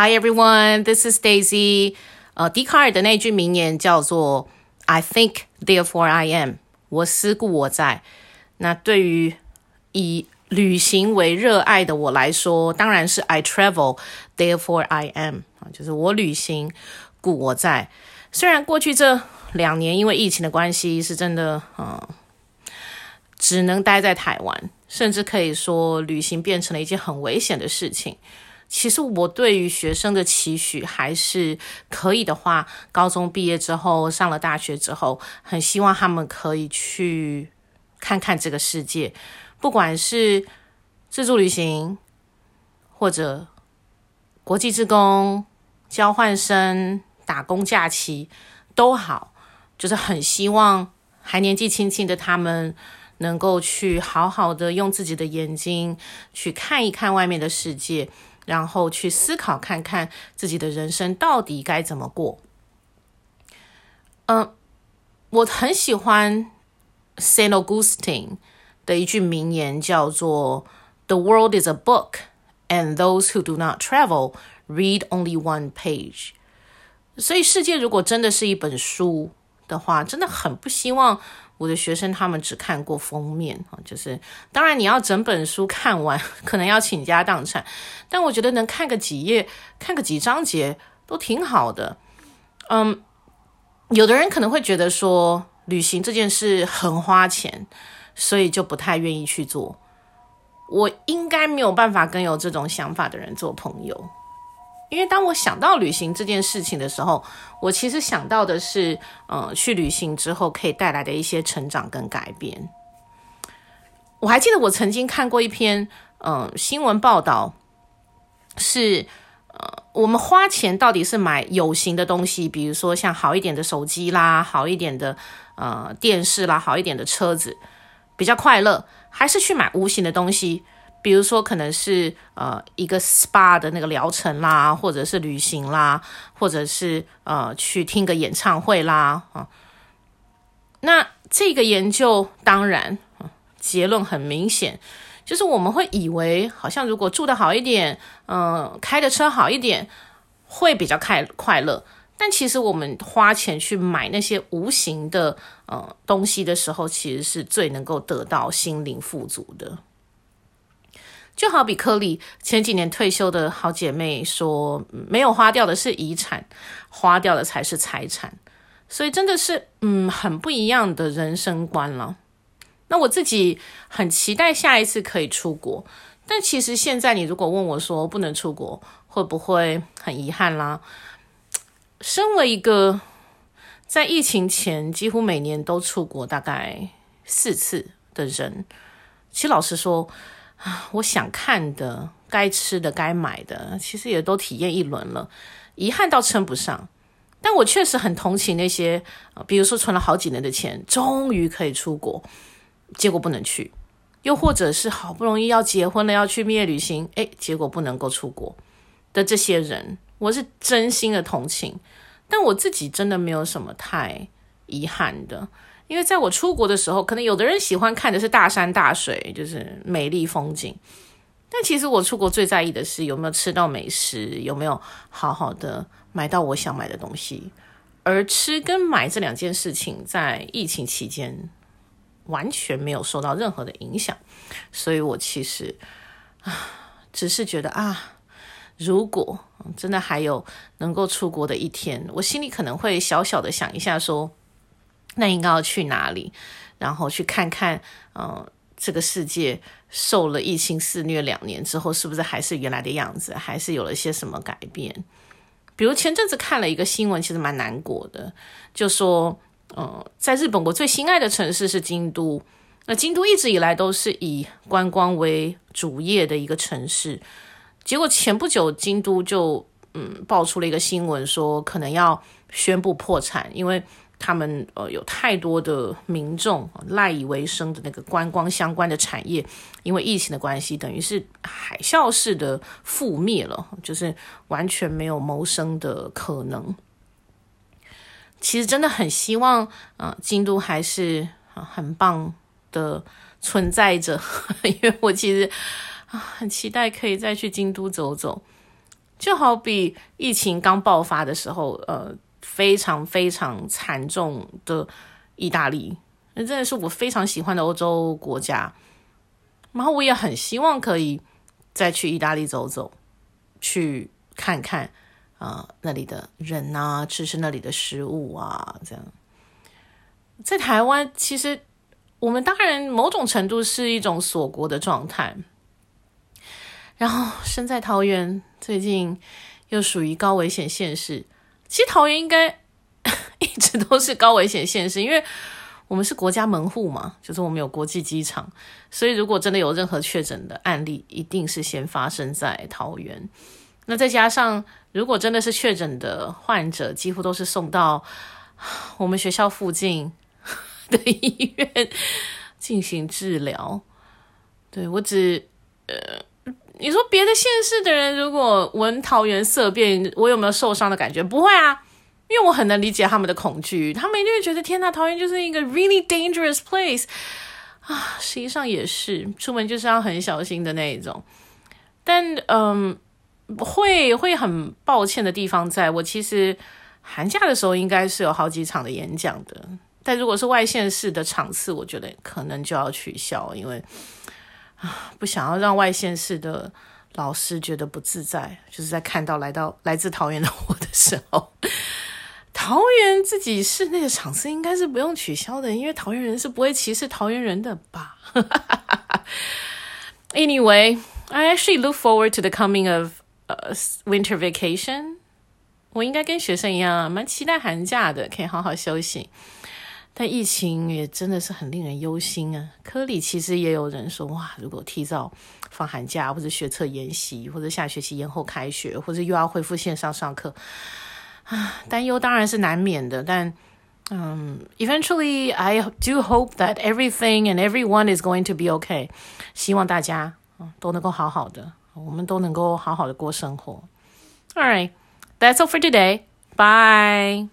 Hi everyone, this is Daisy. 呃，笛卡尔的那句名言叫做 "I think, therefore I am." 我思故我在。那对于以旅行为热爱的我来说，当然是 I travel, therefore I am. 啊，就是我旅行故我在。虽然过去这两年因为疫情的关系，是真的，嗯，只能待在台湾，甚至可以说旅行变成了一件很危险的事情。其实我对于学生的期许还是可以的话，高中毕业之后，上了大学之后，很希望他们可以去看看这个世界，不管是自助旅行，或者国际职工、交换生、打工假期都好，就是很希望还年纪轻轻的他们能够去好好的用自己的眼睛去看一看外面的世界。然后去思考看看自己的人生到底该怎么过。嗯，我很喜欢 Saint Augustine 的一句名言，叫做 “The world is a book, and those who do not travel read only one page.” 所以，世界如果真的是一本书的话，真的很不希望。我的学生他们只看过封面啊，就是当然你要整本书看完，可能要倾家荡产，但我觉得能看个几页、看个几章节都挺好的。嗯，有的人可能会觉得说旅行这件事很花钱，所以就不太愿意去做。我应该没有办法跟有这种想法的人做朋友。因为当我想到旅行这件事情的时候，我其实想到的是，呃，去旅行之后可以带来的一些成长跟改变。我还记得我曾经看过一篇，呃，新闻报道，是，呃，我们花钱到底是买有形的东西，比如说像好一点的手机啦，好一点的，呃，电视啦，好一点的车子，比较快乐，还是去买无形的东西？比如说，可能是呃一个 SPA 的那个疗程啦，或者是旅行啦，或者是呃去听个演唱会啦啊。那这个研究当然结论很明显，就是我们会以为好像如果住的好一点，嗯、开的车好一点，会比较快快乐。但其实我们花钱去买那些无形的呃东西的时候，其实是最能够得到心灵富足的。就好比柯里前几年退休的好姐妹说：“没有花掉的是遗产，花掉的才是财产。”所以真的是，嗯，很不一样的人生观了。那我自己很期待下一次可以出国，但其实现在你如果问我说不能出国，会不会很遗憾啦？身为一个在疫情前几乎每年都出国大概四次的人，其实老实说。啊，我想看的、该吃的、该买的，其实也都体验一轮了，遗憾倒称不上。但我确实很同情那些，比如说存了好几年的钱，终于可以出国，结果不能去；又或者是好不容易要结婚了，要去蜜月旅行，诶，结果不能够出国的这些人，我是真心的同情。但我自己真的没有什么太遗憾的。因为在我出国的时候，可能有的人喜欢看的是大山大水，就是美丽风景。但其实我出国最在意的是有没有吃到美食，有没有好好的买到我想买的东西。而吃跟买这两件事情，在疫情期间完全没有受到任何的影响。所以我其实啊，只是觉得啊，如果真的还有能够出国的一天，我心里可能会小小的想一下说。那应该要去哪里？然后去看看，嗯、呃，这个世界受了疫情肆虐两年之后，是不是还是原来的样子？还是有了些什么改变？比如前阵子看了一个新闻，其实蛮难过的，就说，嗯、在日本，我最心爱的城市是京都。那京都一直以来都是以观光为主业的一个城市，结果前不久京都就，嗯，爆出了一个新闻，说可能要宣布破产，因为。他们呃有太多的民众赖以为生的那个观光相关的产业，因为疫情的关系，等于是海啸式的覆灭了，就是完全没有谋生的可能。其实真的很希望啊、呃，京都还是很棒的存在着，因为我其实啊很期待可以再去京都走走。就好比疫情刚爆发的时候，呃，非常非常惨重的意大利，那真的是我非常喜欢的欧洲国家。然后我也很希望可以再去意大利走走，去看看啊、那里的人啊，吃吃那里的食物啊，这样。在台湾，其实我们当然某种程度是一种锁国的状态。然后身在桃园，最近又属于高危险县市。其实桃园应该 一直都是高危险县市，因为我们是国家门户嘛，就是我们有国际机场，所以如果真的有任何确诊的案例，一定是先发生在桃园。那再加上，如果真的是确诊的患者，几乎都是送到 我们学校附近。的医院进行治疗，对，我只呃，你说别的县市的人如果闻桃园色变，我有没有受伤的感觉？不会啊，因为我很能理解他们的恐惧，他们一定会觉得天呐，桃园就是一个 really dangerous place 啊，实际上也是，出门就是要很小心的那一种。但嗯，会会很抱歉的地方在，在我其实寒假的时候应该是有好几场的演讲的。但如果是外县市的场次，我觉得可能就要取消，因为啊，不想要让外县市的老师觉得不自在，就是在看到来到来自桃园的我的时候，桃园自己室内的场次应该是不用取消的，因为桃园人是不会歧视桃园人的吧？Anyway, I actually look forward to the coming of winter vacation。我应该跟学生一样，蛮期待寒假的，可以好好休息。但疫情也真的是很令人忧心啊！科里其实也有人说，哇，如果提早放寒假，或者学测延习，或者下学期延后开学，或者又要恢复线上上课，啊，担忧当然是难免的。但，嗯，eventually I do hope that everything and everyone is going to be okay。希望大家啊都能够好好的，我们都能够好好的过生活。All right, that's all for today. Bye.